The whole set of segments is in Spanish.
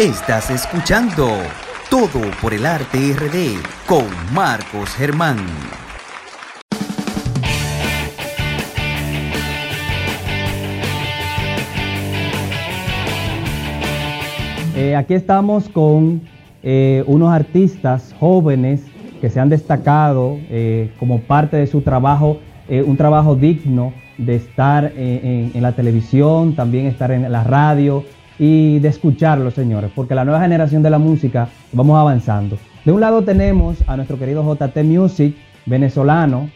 Estás escuchando Todo por el Arte RD con Marcos Germán. Eh, aquí estamos con eh, unos artistas jóvenes que se han destacado eh, como parte de su trabajo, un trabajo digno de estar en, en, la televisión, también estar en la radio y de escucharlo, señores, porque la nueva generación de la música vamos avanzando. De un lado tenemos a nuestro querido JT Music, venezolano,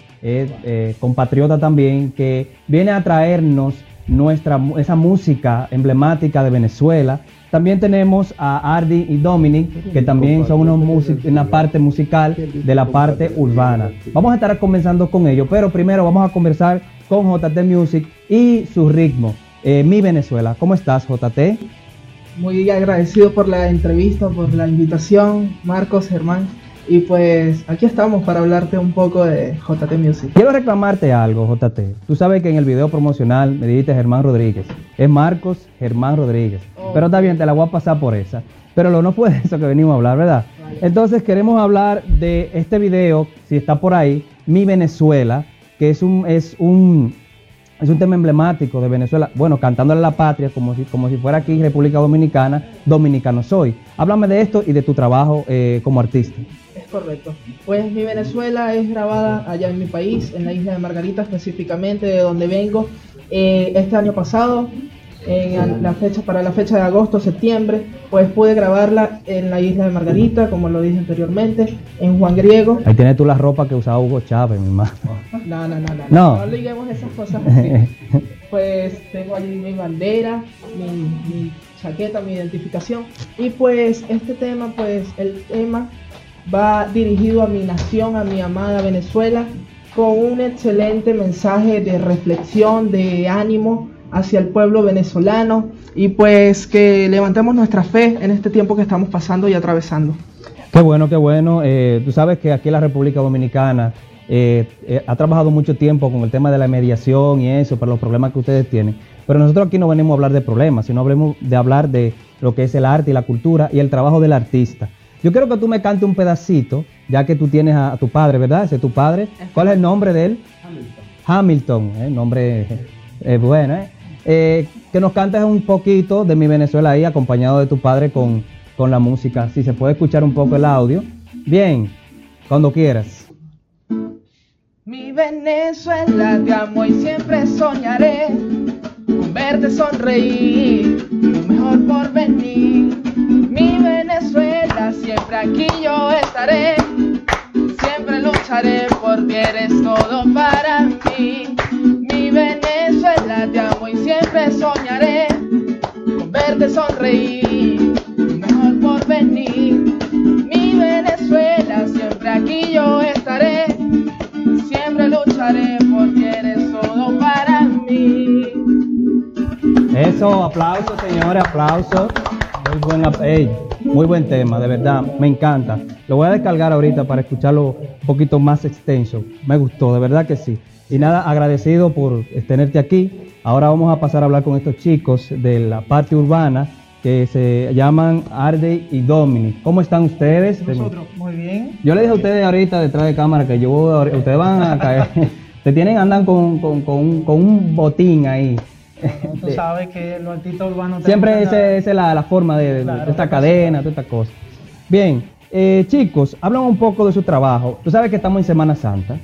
compatriota también, que viene a traernos nuestra, esa música emblemática de Venezuela también tenemos a Ardi y Dominic, que también son unos una parte musical de la parte urbana. Vamos a estar conversando con ellos, pero primero vamos a conversar con JT Music y su ritmo. Eh, mi Venezuela, ¿cómo estás JT? Muy agradecido por la entrevista, por la invitación, Marcos, Germán. Y pues aquí estamos para hablarte un poco de JT Music. Quiero reclamarte algo, JT. Tú sabes que en el video promocional me dijiste Germán Rodríguez. Es Marcos Germán Rodríguez. Oh. Pero está bien, te la voy a pasar por esa. Pero lo no fue de eso que venimos a hablar, ¿verdad? Entonces queremos hablar de este video, si está por ahí, Mi Venezuela, que es un, es un, es un tema emblemático de Venezuela. Bueno, cantándole a la patria, como si, como si fuera aquí República Dominicana, dominicano soy. Háblame de esto y de tu trabajo eh, como artista. Correcto. Pues mi Venezuela es grabada allá en mi país, en la isla de Margarita específicamente, de donde vengo. Eh, este año pasado, en la fecha, para la fecha de agosto, septiembre, pues pude grabarla en la isla de Margarita, como lo dije anteriormente, en Juan Griego. Ahí tienes tú la ropa que usaba Hugo Chávez, mi hermano. No, no, no, no. No, no, liguemos esas cosas pues tengo allí mi bandera, mi, mi chaqueta, mi identificación. Y pues este tema, pues el tema va dirigido a mi nación, a mi amada Venezuela, con un excelente mensaje de reflexión, de ánimo hacia el pueblo venezolano y pues que levantemos nuestra fe en este tiempo que estamos pasando y atravesando. Qué bueno, qué bueno. Eh, tú sabes que aquí en la República Dominicana eh, eh, ha trabajado mucho tiempo con el tema de la mediación y eso, para los problemas que ustedes tienen. Pero nosotros aquí no venimos a hablar de problemas, sino hablemos de hablar de lo que es el arte y la cultura y el trabajo del artista. Yo quiero que tú me cantes un pedacito, ya que tú tienes a, tu padre, ¿verdad? Ese es tu padre. ¿Cuál es el nombre de él? Hamilton. Hamilton, ¿eh? nombre es bueno, ¿eh? ¿Eh? Que nos cantes un poquito de mi Venezuela ahí, acompañado de tu padre con, con la música. Si se puede escuchar un poco el audio. Bien, cuando quieras. Mi Venezuela te amo y siempre soñaré con verte sonreír, lo mejor por venir. Mi Venezuela, siempre aquí yo estaré. Siempre lucharé por ti, eres todo para mí. Eso, aplausos, señores, aplausos. Muy buen, muy buen tema, de verdad, me encanta. Lo voy a descargar ahorita para escucharlo un poquito más extenso. Me gustó, de verdad que sí. Y nada, agradecido por tenerte aquí. Ahora vamos a pasar a hablar con estos chicos de la parte urbana que se llaman Arde y Dominic. ¿Cómo están ustedes? Nosotros, muy bien. Yo le dije a ustedes ahorita detrás de cámara que yo, ustedes van a caer. Se tienen, andan con, con, con, con un botín ahí. Tú sabes que los artistas urbanos... Siempre esa es la, forma de, esta cadena, de esta cosa. Bien, eh, chicos, hablan un poco de su trabajo. Tú sabes que estamos en Semana Santa.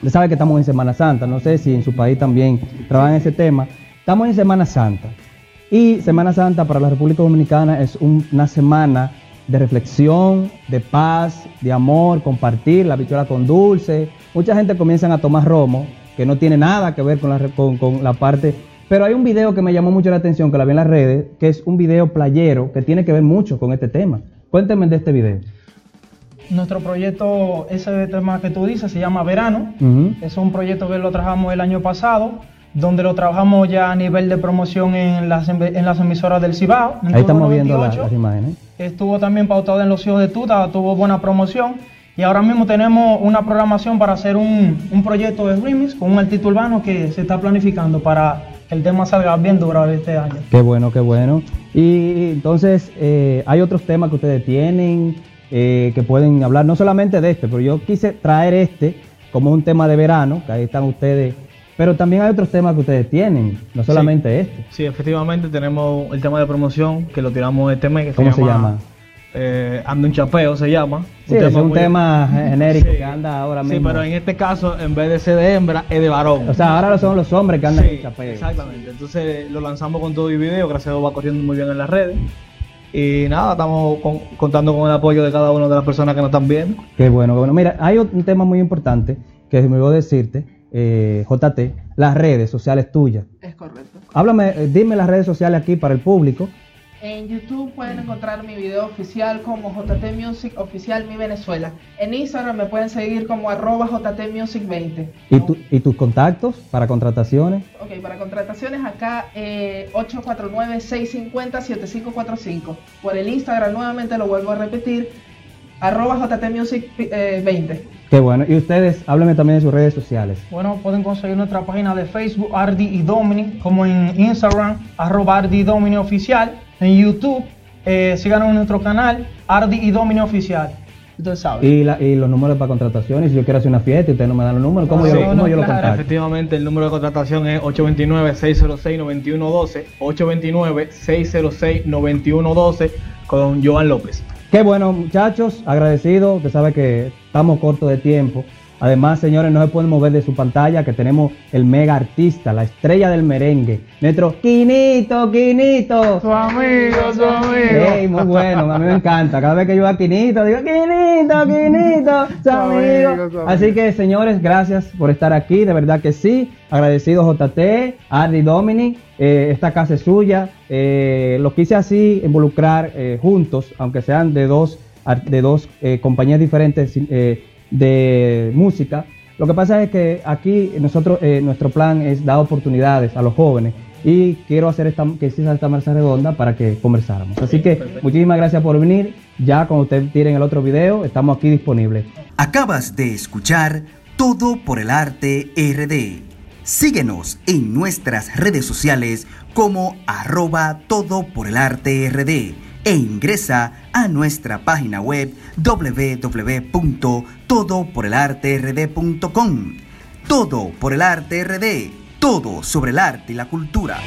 Tú sabes que estamos en Semana Santa. No sé si en su país también trabajan ese tema. Estamos en Semana Santa. Y Semana Santa para la República Dominicana es una semana de reflexión, de paz, de amor, compartir la bichuela con dulce. Mucha gente comienza a tomar romo que no tiene nada que ver con la, con, la parte... Pero hay un video que me llamó mucho la atención, que la vi en las redes, que es un video playero que tiene que ver mucho con este tema. Cuénteme de este video. Nuestro proyecto, ese tema que tú dices, se llama Verano. Es un proyecto que lo trabajamos el año pasado, donde lo trabajamos ya a nivel de promoción en las, en las emisoras del Cibao. Ahí estamos viendo las imágenes. Estuvo también pautado en Los Hijos de Tuta, tuvo buena promoción. Y ahora mismo tenemos una programación para hacer un, proyecto de remix con un artista urbano que se está planificando para el tema salga bien duro este año. Qué bueno, qué bueno. Y entonces, eh, hay otros temas que ustedes tienen eh, que pueden hablar, no solamente de este, pero yo quise traer este como un tema de verano, que ahí están ustedes. Pero también hay otros temas que ustedes tienen, no solamente este. Sí, efectivamente tenemos el tema de promoción que lo tiramos este mes. Que ¿Cómo se llama? Eh, anda un chapeo se llama. Sí, es un tema genérico que anda ahora mismo. Sí, pero en este caso, en vez de ser de hembra, es de varón. O sea, ahora son los hombres que andan en chapeo. Exactamente. Entonces lo lanzamos con todo y video, gracias a Dios va corriendo muy bien en las redes. Y nada, estamos contando con el apoyo de cada una de las personas que nos están viendo. Qué bueno, qué bueno. Mira, hay un tema muy importante que me voy a decirte, eh, JT, las redes sociales tuyas. Es correcto. Háblame, eh, dime las redes sociales aquí para el público en YouTube pueden encontrar mi video oficial como JT Music Oficial Mi Venezuela. En Instagram me pueden seguir como arroba JT Music 20. ¿Y, tus contactos para contrataciones? Ok, para contrataciones acá eh, 849-650-7545. Por el Instagram nuevamente lo vuelvo a repetir, arroba JT Music 20. Eh, Qué bueno. Y ustedes, háblenme también de sus redes sociales. Bueno, pueden conseguir nuestra página de Facebook, Ardi y Domini, como en Instagram, arroba Ardi Domini Oficial en YouTube. Eh, síganos en nuestro canal, Ardi y Domino Oficial. Y, los números para contrataciones, si yo quiero hacer una fiesta y ustedes no me dan los números, ¿cómo yo, lo contacto? Efectivamente, el número de contratación es 829-606-9112, 829-606-9112 con Joan López. Qué bueno, muchachos, agradecido, usted sabe que estamos cortos de tiempo. Además, señores, no se pueden mover de su pantalla que tenemos el mega artista, la estrella del merengue, nuestro Quinito, Quinito. Su amigo, su amigo. muy bueno, a mí me encanta. Cada vez que yo a Quinito, digo, Quinito, Quinito, su amigo. Así que, señores, gracias por estar aquí, de verdad que sí. Agradecido JT, Ardi Domini, eh, esta casa es suya. Eh, lo quise así involucrar eh, juntos, aunque sean de dos, de dos compañías diferentes de música. Lo que pasa es que aquí nosotros, eh, nuestro plan es dar oportunidades a los jóvenes y quiero hacer esta, que sea esta mesa redonda para que conversáramos. Así que muchísimas gracias por venir. Ya cuando ustedes tiren el otro video, estamos aquí disponibles. Acabas de escuchar Todo por el Arte RD. Síguenos en nuestras redes sociales como arroba todo por el arte RD e ingresa a nuestra página web www.todoporelarterd.com. Todo por el arte RD, todo sobre el arte y la cultura.